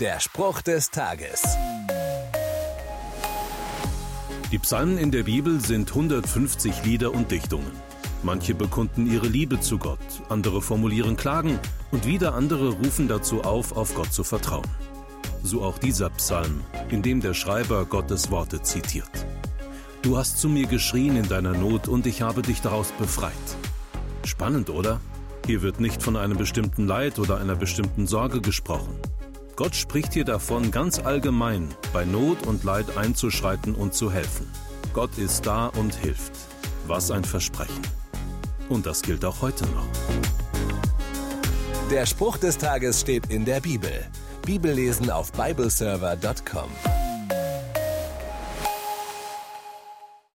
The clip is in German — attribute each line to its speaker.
Speaker 1: Der Spruch des Tages.
Speaker 2: Die Psalmen in der Bibel sind 150 Lieder und Dichtungen. Manche bekunden ihre Liebe zu Gott, andere formulieren Klagen und wieder andere rufen dazu auf, auf Gott zu vertrauen. So auch dieser Psalm, in dem der Schreiber Gottes Worte zitiert. Du hast zu mir geschrien in deiner Not und ich habe dich daraus befreit. Spannend, oder? Hier wird nicht von einem bestimmten Leid oder einer bestimmten Sorge gesprochen. Gott spricht hier davon, ganz allgemein bei Not und Leid einzuschreiten und zu helfen. Gott ist da und hilft. Was ein Versprechen. Und das gilt auch heute noch.
Speaker 1: Der Spruch des Tages steht in der Bibel. Bibellesen auf bibleserver.com.